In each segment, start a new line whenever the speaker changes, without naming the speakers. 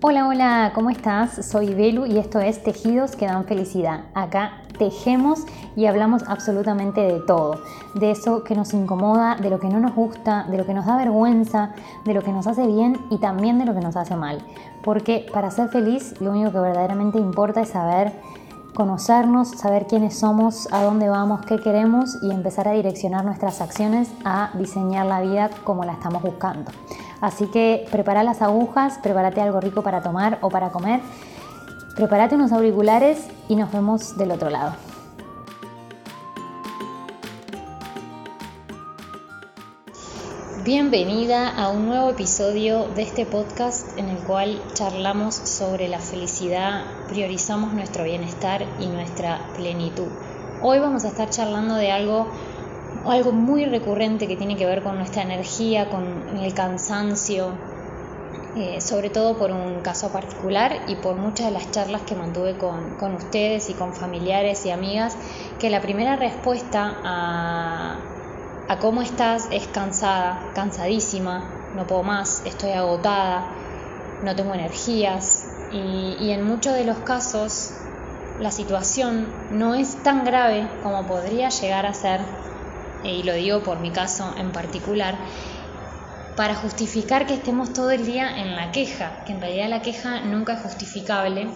Hola, hola, ¿cómo estás? Soy Belu y esto es Tejidos que dan felicidad. Acá tejemos y hablamos absolutamente de todo, de eso que nos incomoda, de lo que no nos gusta, de lo que nos da vergüenza, de lo que nos hace bien y también de lo que nos hace mal. Porque para ser feliz lo único que verdaderamente importa es saber conocernos, saber quiénes somos, a dónde vamos, qué queremos y empezar a direccionar nuestras acciones a diseñar la vida como la estamos buscando. Así que prepara las agujas, prepárate algo rico para tomar o para comer, prepárate unos auriculares y nos vemos del otro lado. Bienvenida a un nuevo episodio de este podcast en el cual charlamos sobre la felicidad, priorizamos nuestro bienestar y nuestra plenitud. Hoy vamos a estar charlando de algo algo muy recurrente que tiene que ver con nuestra energía, con el cansancio, eh, sobre todo por un caso particular y por muchas de las charlas que mantuve con, con, ustedes y con familiares y amigas, que la primera respuesta a, a cómo estás es cansada, cansadísima, no puedo más, estoy agotada, no tengo energías. Y, y en muchos de los casos la situación no es tan grave como podría llegar a ser y lo digo por mi caso en particular, para justificar que estemos todo el día en la queja, que en realidad la queja nunca es justificable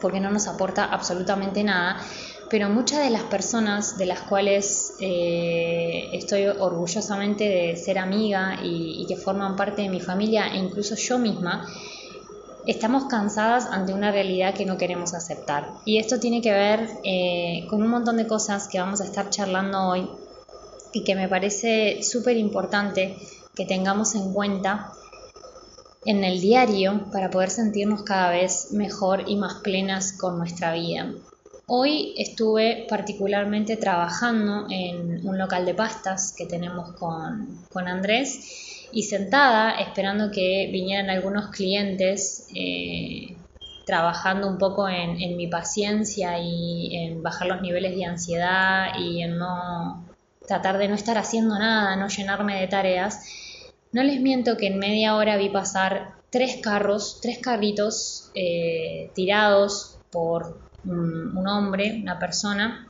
porque no nos aporta absolutamente nada, pero muchas de las personas de las cuales eh, estoy orgullosamente de ser amiga y, que forman parte de mi familia e incluso yo misma, estamos cansadas ante una realidad que no queremos aceptar. Y esto tiene que ver eh, con un montón de cosas que vamos a estar charlando hoy y que me parece súper importante que tengamos en cuenta en el diario para poder sentirnos cada vez mejor y más plenas con nuestra vida. Hoy estuve particularmente trabajando en un local de pastas que tenemos con, con Andrés y sentada esperando que vinieran algunos clientes eh, trabajando un poco en, en mi paciencia y en bajar los niveles de ansiedad y en no tratar de no estar haciendo nada, no llenarme de tareas, no les miento que en media hora vi pasar tres carros, tres carritos eh, tirados por un, hombre, una persona,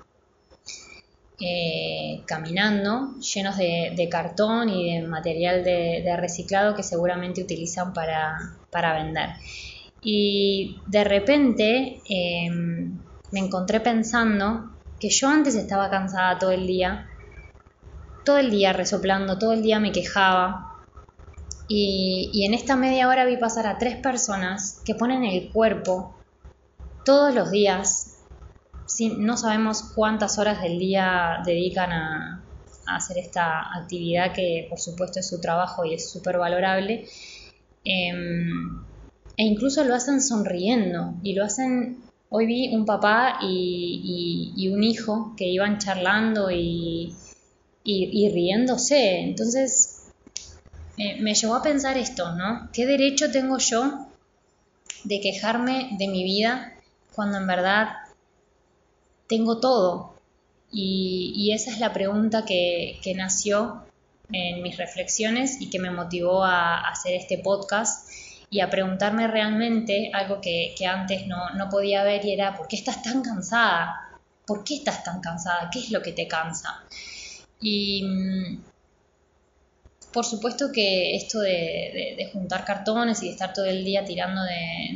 eh, caminando, llenos de, cartón y de material de, reciclado que seguramente utilizan para, vender. Y de repente em, me encontré pensando que yo antes estaba cansada todo el día, todo el día resoplando, todo el día me quejaba. Y, en esta media hora vi pasar a tres personas que ponen el cuerpo todos los días. Sin, no sabemos cuántas horas del día dedican a, hacer esta actividad que por supuesto es su trabajo y es súper valorable. Em, e incluso lo hacen sonriendo y lo hacen... Hoy vi un papá y un hijo que iban charlando y, y, riéndose. Entonces me llevó a pensar esto, ¿no? ¿Qué derecho tengo yo de quejarme de mi vida cuando en verdad tengo todo? Y, esa es la pregunta que, nació en mis reflexiones y que me motivó a, hacer este podcast y a preguntarme realmente algo que, antes no, no, podía ver y era, ¿por qué estás tan cansada? ¿Por qué estás tan cansada? ¿Qué es lo que te cansa? Y mm, por supuesto que esto de, juntar cartones y de estar todo el día tirando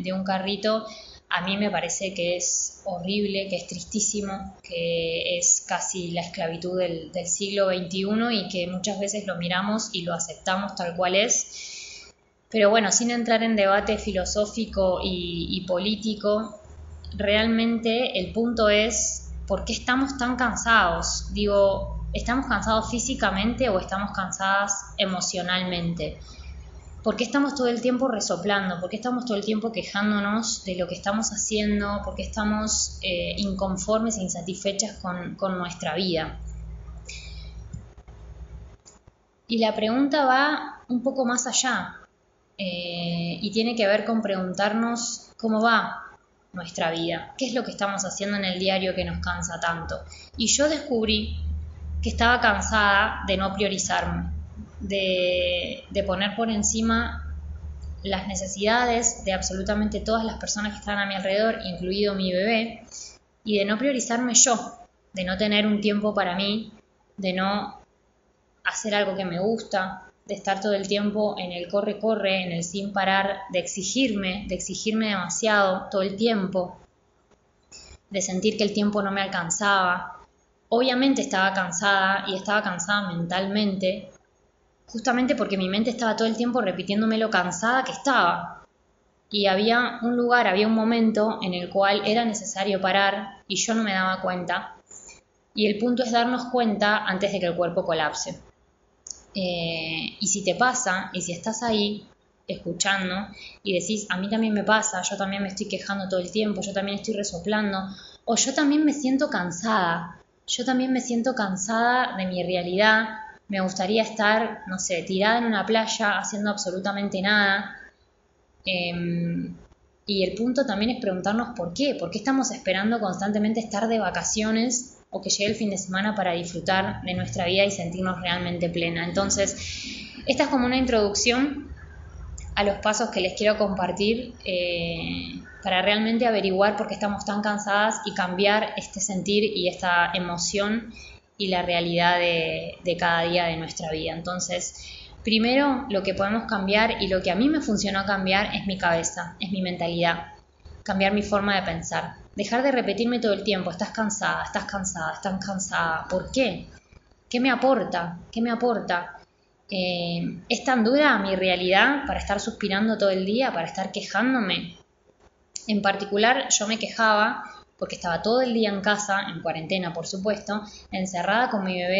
de, un carrito, a mí me parece que es horrible, que es tristísimo, que es casi la esclavitud del, siglo XXI y que muchas veces lo miramos y lo aceptamos tal cual es. Pero bueno, sin entrar en debate filosófico y, y político, realmente el punto es por qué estamos tan cansados. Digo, ¿Estamos cansados físicamente o estamos cansadas emocionalmente? ¿Por qué estamos todo el tiempo resoplando? ¿Por qué estamos todo el tiempo quejándonos de lo que estamos haciendo? ¿Por qué estamos eh, inconformes e insatisfechas con, nuestra vida? Y la pregunta va un poco más allá eh, y tiene que ver con preguntarnos cómo va nuestra vida, qué es lo que estamos haciendo en el diario que nos cansa tanto. Y yo descubrí que estaba cansada de no priorizarme, de, poner por encima las necesidades de absolutamente todas las personas que están a mi alrededor, incluido mi bebé, y de no priorizarme yo, de no tener un tiempo para mí, de no hacer algo que me gusta, de estar todo el tiempo en el corre-corre, en el sin parar, de exigirme, de exigirme demasiado todo el tiempo, de sentir que el tiempo no me alcanzaba. Obviamente estaba cansada y estaba cansada mentalmente, justamente porque mi mente estaba todo el tiempo repitiéndome lo cansada que estaba. Y había un lugar, había un momento en el cual era necesario parar y yo no me daba cuenta. Y el punto es darnos cuenta antes de que el cuerpo colapse. Eh, y si te pasa, y si estás ahí escuchando y decís, a mí también me pasa, yo también me estoy quejando todo el tiempo, yo también estoy resoplando, o yo también me siento cansada, yo también me siento cansada de mi realidad, me gustaría estar, no sé, tirada en una playa haciendo absolutamente nada. Em, y el punto también es preguntarnos por qué, por qué estamos esperando constantemente estar de vacaciones o que llegue el fin de semana para disfrutar de nuestra vida y sentirnos realmente plena. Entonces, esta es como una introducción a los pasos que les quiero compartir eh, para realmente averiguar por qué estamos tan cansadas y cambiar este sentir y esta emoción y la realidad de, cada día de nuestra vida. Entonces, primero lo que podemos cambiar y lo que a mí me funcionó cambiar es mi cabeza, es mi mentalidad, cambiar mi forma de pensar, dejar de repetirme todo el tiempo, estás cansada, estás cansada, estás cansada, ¿por qué? ¿Qué me aporta? ¿Qué me aporta? Eh, ¿Es tan dura mi realidad para estar suspirando todo el día, para estar quejándome? En particular, yo me quejaba porque estaba todo el día en casa, en cuarentena por supuesto, encerrada con mi bebé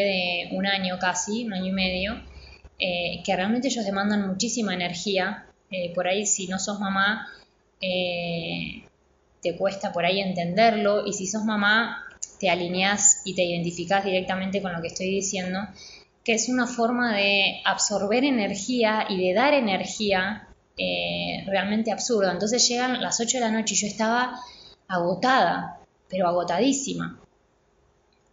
de un año casi, un año y medio, eh, que realmente ellos demandan muchísima energía. Eh, por ahí si no sos mamá, eh, te cuesta por ahí entenderlo y si sos mamá, te alineas y te identificas directamente con lo que estoy diciendo, que es una forma de absorber energía y de dar energía realmente absurda. Entonces llegan las 8 de la noche y yo estaba agotada, pero agotadísima.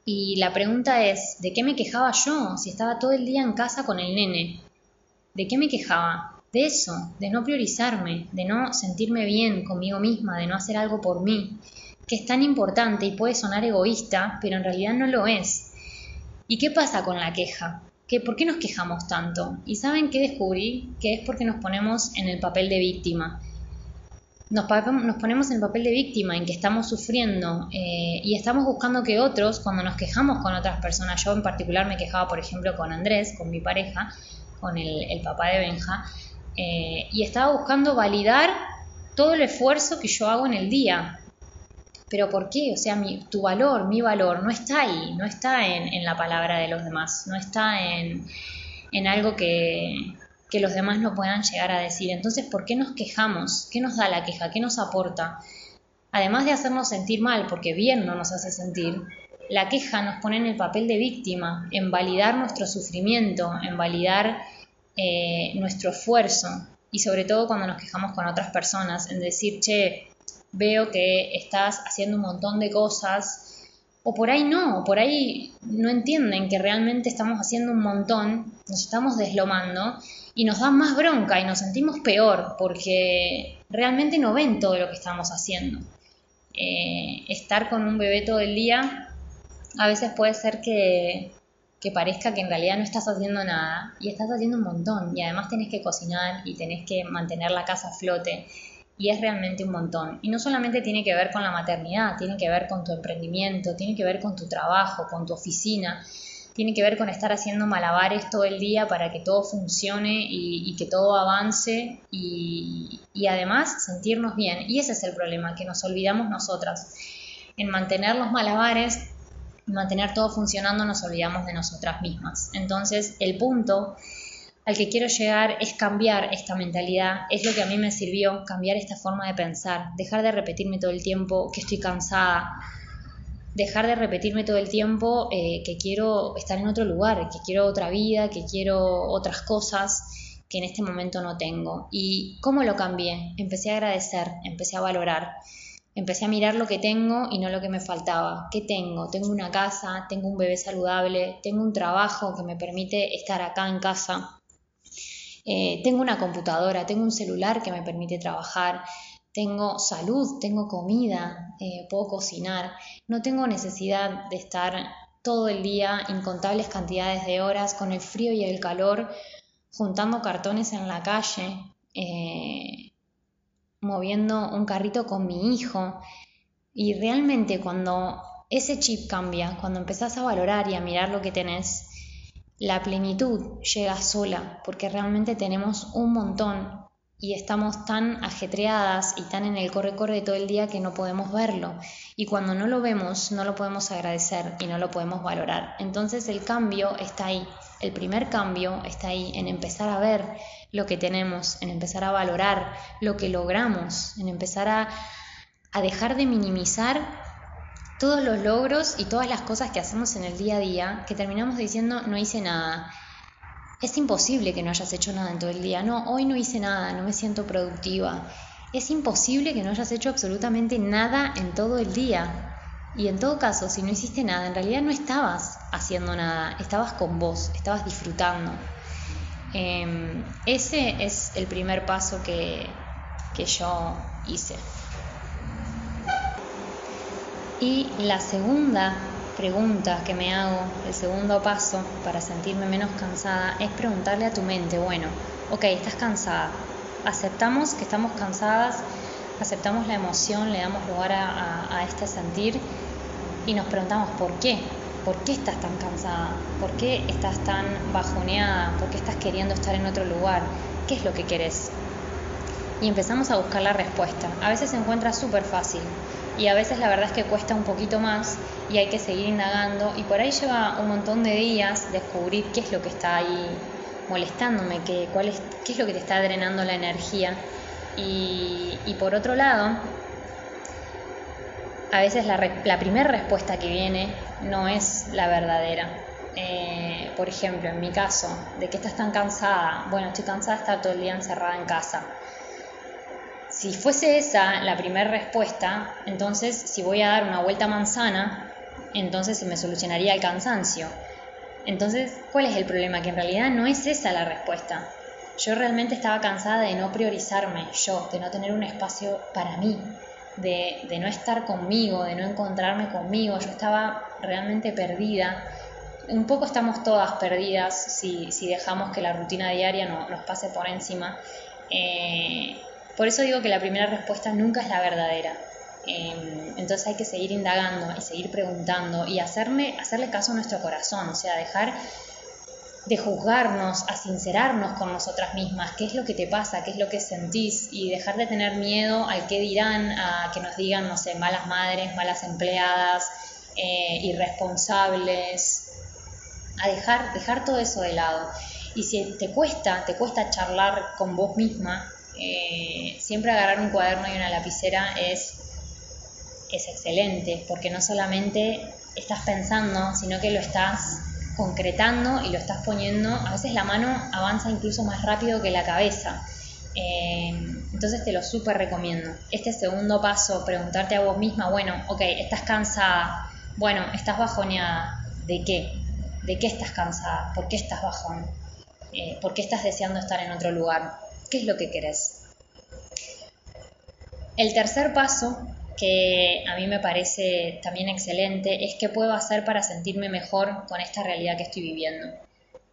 Y la pregunta es, ¿de qué me quejaba yo si estaba todo el día en casa con el nene? ¿De qué me quejaba? De eso, de no priorizarme, de no sentirme bien conmigo misma, de no hacer algo por mí, que es tan importante y puede sonar egoísta, pero en realidad no lo es. ¿Y qué pasa con la queja? ¿Que, ¿Por qué nos quejamos tanto? ¿Y saben qué descubrí? Que es porque nos ponemos en el papel de víctima nos, ponemos en el papel de víctima, en que estamos sufriendo eh, y estamos buscando que otros, cuando nos quejamos con otras personas, yo en particular me quejaba, por ejemplo, con Andrés, con mi pareja, con el, papá de Benja, eh, y estaba buscando validar todo el esfuerzo que yo hago en el día. Pero ¿por qué? O sea, tu valor, mi valor, no está ahí, no está en, en la palabra de los demás, no está en, en algo que, que los demás no puedan llegar a decir. Entonces, ¿por qué nos quejamos? ¿Qué nos da la queja? ¿Qué nos aporta? Además de hacernos sentir mal, porque bien no nos hace sentir, la queja nos pone en el papel de víctima, en validar nuestro sufrimiento, en validar eh, nuestro esfuerzo y sobre todo cuando nos quejamos con otras personas, en decir, che, veo que estás haciendo un montón de cosas, o por ahí no, por ahí no entienden que realmente estamos haciendo un montón, nos estamos deslomando y nos da más bronca y nos sentimos peor porque realmente no ven todo lo que estamos haciendo. Eh, estar con un bebé todo el día a veces puede ser que, que parezca que en realidad no estás haciendo nada y estás haciendo un montón y además tenés que cocinar y tenés que mantener la casa a flote y es realmente un montón. Y no solamente tiene que ver con la maternidad, tiene que ver con tu emprendimiento, tiene que ver con tu trabajo, con tu oficina tiene que ver con estar haciendo malabares todo el día para que todo funcione y, que todo avance y, además sentirnos bien. Y ese es el problema, que nos olvidamos nosotras. En mantener los malabares, mantener todo funcionando, nos olvidamos de nosotras mismas. Entonces, el punto al que quiero llegar es cambiar esta mentalidad, es lo que a mí me sirvió, cambiar esta forma de pensar, dejar de repetirme todo el tiempo que estoy cansada, dejar de repetirme todo el tiempo eh, que quiero estar en otro lugar, que quiero otra vida, que quiero otras cosas que en este momento no tengo. ¿Y cómo lo cambié? Empecé a agradecer, empecé a valorar, empecé a mirar lo que tengo y no lo que me faltaba. ¿Qué tengo? Tengo una casa, tengo un bebé saludable, tengo un trabajo que me permite estar acá en casa. Eh, tengo una computadora, tengo un celular que me permite trabajar, tengo salud, tengo comida, eh, puedo cocinar, no tengo necesidad de estar todo el día, incontables cantidades de horas, con el frío y el calor, juntando cartones en la calle, eh, moviendo un carrito con mi hijo. Y realmente cuando ese chip cambia, cuando empezás a valorar y a mirar lo que tenés, la plenitud llega sola, porque realmente tenemos un montón y estamos tan ajetreadas y tan en el corre-corre todo el día que no podemos verlo. Y cuando no lo vemos, no lo podemos agradecer y no lo podemos valorar. Entonces el cambio está ahí. El primer cambio está ahí, en empezar a ver lo que tenemos, en empezar a valorar lo que logramos, en empezar a, a dejar de minimizar todos los logros y todas las cosas que hacemos en el día a día, que terminamos diciendo no hice nada. Es imposible que no hayas hecho nada en todo el día. No, hoy no hice nada, no me siento productiva. Es imposible que no hayas hecho absolutamente nada en todo el día. Y en todo caso, si no hiciste nada, en realidad no estabas haciendo nada, estabas con vos, estabas disfrutando. Em, ese es el primer paso que, que yo hice. Y la segunda pregunta que me hago, el segundo paso para sentirme menos cansada, es preguntarle a tu mente, bueno, ok, estás cansada, aceptamos que estamos cansadas, aceptamos la emoción, le damos lugar a, este sentir y nos preguntamos por qué, por qué estás tan cansada, por qué estás tan bajoneada, por qué estás queriendo estar en otro lugar, qué es lo que querés. Y empezamos a buscar la respuesta. A veces se encuentra súper fácil, y a veces la verdad es que cuesta un poquito más y hay que seguir indagando y por ahí lleva un montón de días descubrir qué es lo que está ahí molestándome, qué, cuál es, qué es lo que te está drenando la energía. Y, por otro lado, a veces la, la primera respuesta que viene no es la verdadera. Eh, por ejemplo, en mi caso, ¿de qué estás tan cansada? Bueno, estoy cansada de estar todo el día encerrada en casa. Si fuese esa la primera respuesta, entonces si voy a dar una vuelta manzana, entonces se me solucionaría el cansancio. Entonces, ¿cuál es el problema? Que en realidad no es esa la respuesta. Yo realmente estaba cansada de no priorizarme, yo, de no tener un espacio para mí, de, no estar conmigo, de no encontrarme conmigo. Yo estaba realmente perdida. Un poco estamos todas perdidas si, dejamos que la rutina diaria no, nos pase por encima. Eh, por eso digo que la primera respuesta nunca es la verdadera. Em, entonces hay que seguir indagando y seguir preguntando y hacerme, hacerle caso a nuestro corazón, o sea, dejar de juzgarnos, a sincerarnos con nosotras mismas, qué es lo que te pasa, qué es lo que sentís y dejar de tener miedo al que dirán, a que nos digan, no sé, malas madres, malas empleadas, eh, irresponsables, a dejar, dejar todo eso de lado. Y si te cuesta, te cuesta charlar con vos misma, eh, siempre agarrar un cuaderno y una lapicera es, es excelente, porque no solamente estás pensando, sino que lo estás concretando y lo estás poniendo, a veces la mano avanza incluso más rápido que la cabeza. Eh, entonces te lo súper recomiendo. Este segundo paso, preguntarte a vos misma, bueno, ok, estás cansada, bueno, estás bajoneada, ¿de qué? ¿De qué estás cansada? ¿Por qué estás bajón? Eh, ¿Por qué estás deseando estar en otro lugar? ¿Qué es lo que querés? El tercer paso, que a mí me parece también excelente, es qué puedo hacer para sentirme mejor con esta realidad que estoy viviendo.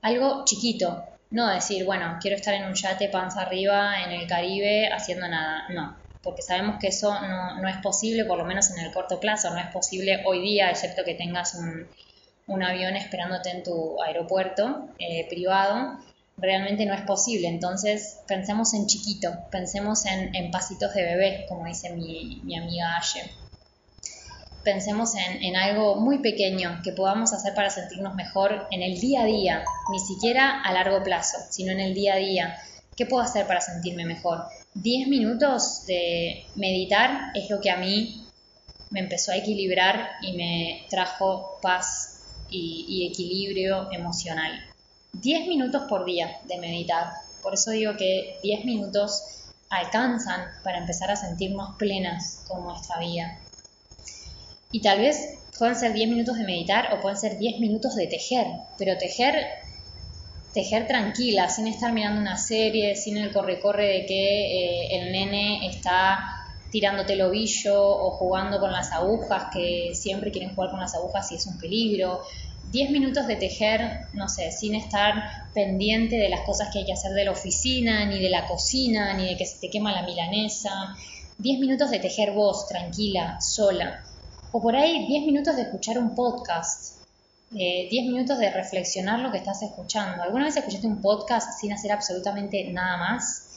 Algo chiquito, no decir, bueno, quiero estar en un yate panza arriba en el Caribe haciendo nada, no, porque sabemos que eso no, es posible, por lo menos en el corto plazo, no es posible hoy día, excepto que tengas un, avión esperándote en tu aeropuerto eh, privado realmente no es posible. Entonces, pensemos en chiquito, pensemos en, pasitos de bebé, como dice mi, amiga Aye. Pensemos en, en, algo muy pequeño que podamos hacer para sentirnos mejor en el día a día, ni siquiera a largo plazo, sino en el día a día. ¿Qué puedo hacer para sentirme mejor? 10 minutos de meditar es lo que a mí me empezó a equilibrar y me trajo paz y equilibrio emocional. 10 minutos por día de meditar. Por eso digo que 10 minutos alcanzan para empezar a sentirnos plenas con nuestra vida. Y tal vez pueden ser 10 minutos de meditar o pueden ser 10 minutos de tejer, pero tejer tejer tranquila, sin estar mirando una serie, sin el corre-corre de que eh, el nene está tirándote el ovillo o jugando con las agujas, que siempre quieren jugar con las agujas y es un peligro. 10 minutos de tejer, no sé, sin estar pendiente de las cosas que hay que hacer de la oficina, ni de la cocina, ni de que se te quema la milanesa. 10 minutos de tejer vos, tranquila, sola. O por ahí 10 minutos de escuchar un podcast. 10 eh, minutos de reflexionar lo que estás escuchando. ¿Alguna vez escuchaste un podcast sin hacer absolutamente nada más?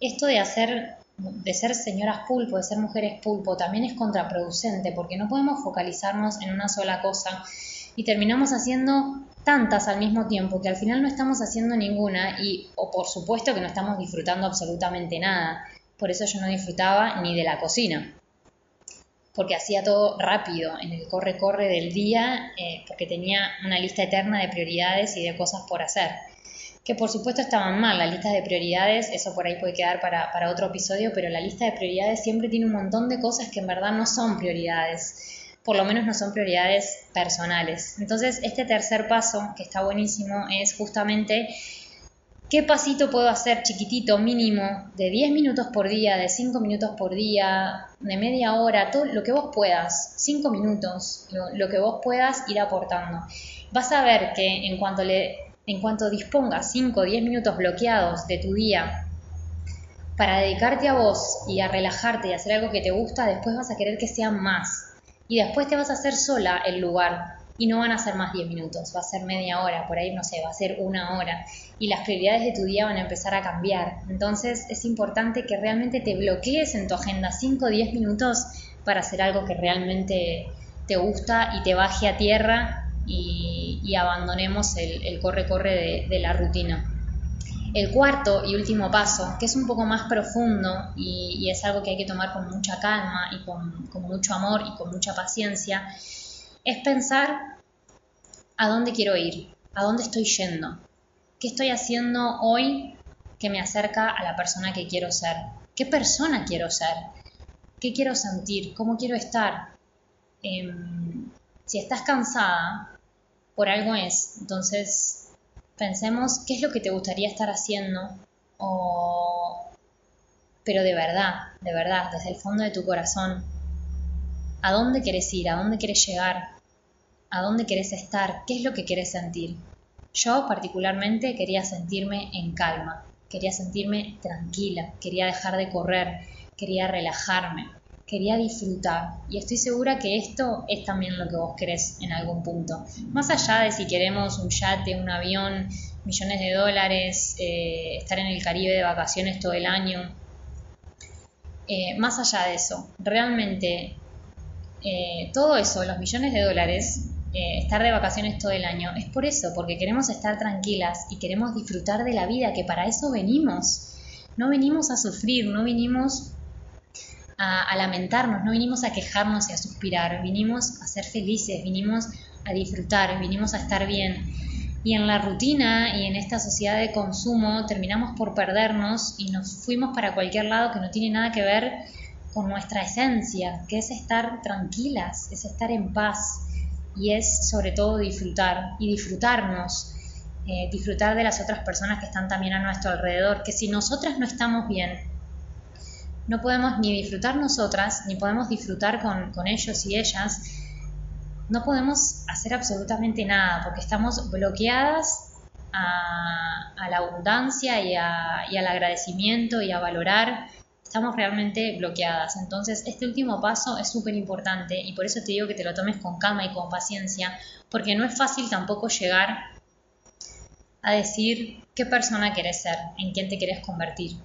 Esto de hacer de ser señoras pulpo, de ser mujeres pulpo, también es contraproducente porque no podemos focalizarnos en una sola cosa y terminamos haciendo tantas al mismo tiempo que al final no estamos haciendo ninguna y o por supuesto que no estamos disfrutando absolutamente nada. Por eso yo no disfrutaba ni de la cocina, porque hacía todo rápido, en el corre-corre del día, eh, porque tenía una lista eterna de prioridades y de cosas por hacer. Que por supuesto estaban mal, la lista de prioridades, eso por ahí puede quedar para, para otro episodio, pero la lista de prioridades siempre tiene un montón de cosas que en verdad no son prioridades por lo menos no son prioridades personales. Entonces, este tercer paso, que está buenísimo, es justamente qué pasito puedo hacer chiquitito, mínimo, de 10 minutos por día, de 5 minutos por día, de media hora, todo lo que vos puedas, 5 minutos, lo, que vos puedas ir aportando. Vas a ver que en cuanto, le, en cuanto dispongas 5 o 10 minutos bloqueados de tu día para dedicarte a vos y a relajarte y hacer algo que te gusta, después vas a querer que sean más y después te vas a hacer sola el lugar y no van a ser más 10 minutos, va a ser media hora, por ahí no sé, va a ser una hora y las prioridades de tu día van a empezar a cambiar. Entonces es importante que realmente te bloquees en tu agenda 5 o 10 minutos para hacer algo que realmente te gusta y te baje a tierra y, abandonemos el corre-corre de la rutina. El cuarto y último paso, que es un poco más profundo y, es algo que hay que tomar con mucha calma y con, mucho amor y con mucha paciencia, es pensar a dónde quiero ir, a dónde estoy yendo, qué estoy haciendo hoy que me acerca a la persona que quiero ser, qué persona quiero ser, qué quiero sentir, cómo quiero estar. Em, si estás cansada, por algo es. Entonces, pensemos qué es lo que te gustaría estar haciendo o pero de verdad, de verdad, desde el fondo de tu corazón, ¿a dónde quieres ir? ¿A dónde quieres llegar? ¿A dónde quieres estar? ¿Qué es lo que quieres sentir? Yo particularmente quería sentirme en calma, quería sentirme tranquila, quería dejar de correr, quería relajarme, quería disfrutar. Y estoy segura que esto es también lo que vos querés en algún punto. Más allá de si queremos un yate, un avión, millones de dólares, eh, estar en el Caribe de vacaciones todo el año. Eh, más allá de eso, realmente eh, todo eso, los millones de dólares, estar de vacaciones todo el año, es por eso, porque queremos estar tranquilas y queremos disfrutar de la vida, que para eso venimos. No venimos a sufrir, no venimos a, lamentarnos, no vinimos a quejarnos y a suspirar, vinimos a ser felices, vinimos a disfrutar, vinimos a estar bien. Y en la rutina y en esta sociedad de consumo terminamos por perdernos y nos fuimos para cualquier lado que no tiene nada que ver con nuestra esencia, que es estar tranquilas, es estar en paz y es sobre todo disfrutar y disfrutarnos, eh, disfrutar de las otras personas que están también a nuestro alrededor, que si nosotras no estamos bien, no podemos ni disfrutar nosotras, ni podemos disfrutar con, ellos y ellas, no podemos hacer absolutamente nada porque estamos bloqueadas a, la abundancia y, y, al agradecimiento y a valorar. Estamos realmente bloqueadas. Entonces, este último paso es súper importante y por eso te digo que te lo tomes con calma y con paciencia, porque no es fácil tampoco llegar a decir qué persona querés ser, en quién te querés convertir.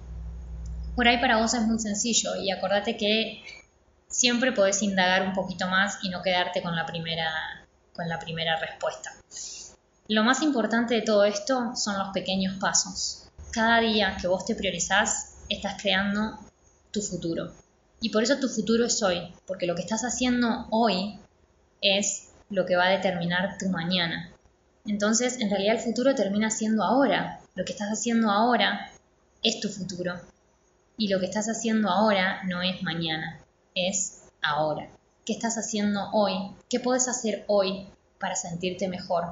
Por ahí para vos es muy sencillo y acordate que siempre podés indagar un poquito más y no quedarte con la primera, con la primera respuesta. Lo más importante de todo esto son los pequeños pasos. Cada día que vos te priorizás, estás creando tu futuro. Y por eso tu futuro es hoy, porque lo que estás haciendo hoy es lo que va a determinar tu mañana. Entonces, en realidad el futuro termina siendo ahora. Lo que estás haciendo ahora es tu futuro. Y lo que estás haciendo ahora no es mañana, es ahora. ¿Qué estás haciendo hoy? ¿Qué puedes hacer hoy para sentirte mejor?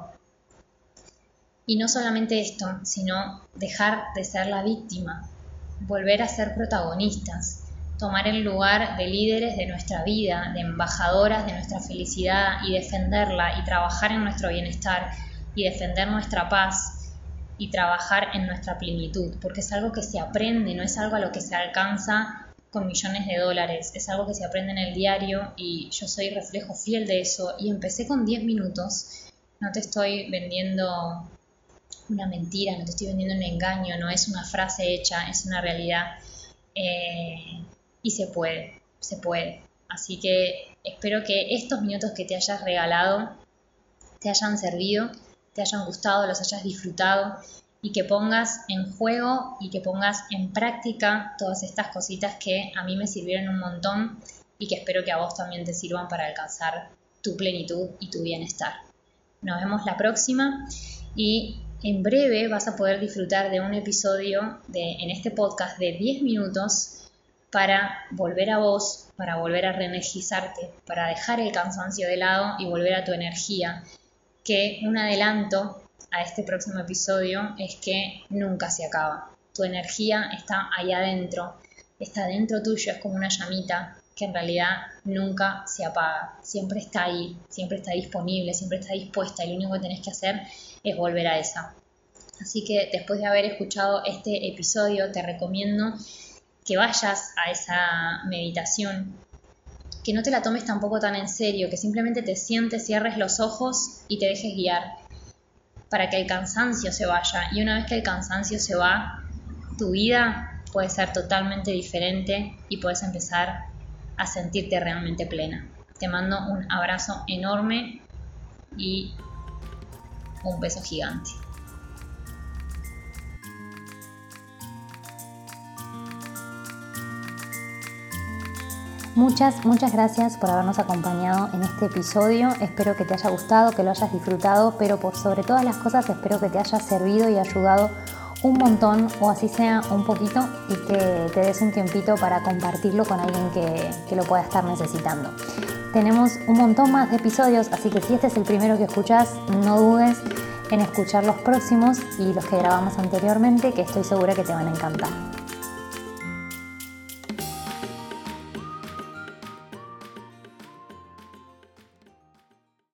Y no solamente esto, sino dejar de ser la víctima, volver a ser protagonistas, tomar el lugar de líderes de nuestra vida, de embajadoras de nuestra felicidad y defenderla y trabajar en nuestro bienestar y defender nuestra paz y trabajar en nuestra plenitud, porque es algo que se aprende, no es algo a lo que se alcanza con millones de dólares, es algo que se aprende en el diario y yo soy reflejo fiel de eso y empecé con 10 minutos, no te estoy vendiendo una mentira, no te estoy vendiendo un engaño, no es una frase hecha, es una realidad. Eh, y se puede, se puede. Así que espero que estos minutos que te hayas regalado te hayan servido, te hayan gustado, los hayas disfrutado y que pongas en juego y que pongas en práctica todas estas cositas que a mí me sirvieron un montón y que espero que a vos también te sirvan para alcanzar tu plenitud y tu bienestar. Nos vemos la próxima y en breve vas a poder disfrutar de un episodio de, en este podcast de 10 minutos para volver a vos, para volver a reenergizarte, para dejar el cansancio de lado y volver a tu energía. Que un adelanto a este próximo episodio es que nunca se acaba. Tu energía está ahí adentro, está dentro tuyo, es como una llamita que en realidad nunca se apaga, siempre está ahí, siempre está disponible, siempre está dispuesta y lo único que tenés que hacer es volver a esa. Así que después de haber escuchado este episodio, te recomiendo que vayas a esa meditación, que no te la tomes tampoco tan en serio, que simplemente te sientes, cierres los ojos y te dejes guiar para que el cansancio se vaya. Y una vez que el cansancio se va, tu vida puede ser totalmente diferente y puedes empezar a sentirte realmente plena. Te mando un abrazo enorme y un beso gigante.
Muchas, muchas gracias por habernos acompañado en este episodio. Espero que te haya gustado, que lo hayas disfrutado, pero por sobre todas las cosas espero que te haya servido y ayudado un montón o así sea un poquito y que te des un tiempito para compartirlo con alguien que, que lo pueda estar necesitando. Tenemos un montón más de episodios, así que si este es el primero que escuchas, no dudes en escuchar los próximos y los que grabamos anteriormente, que estoy segura que te van a encantar.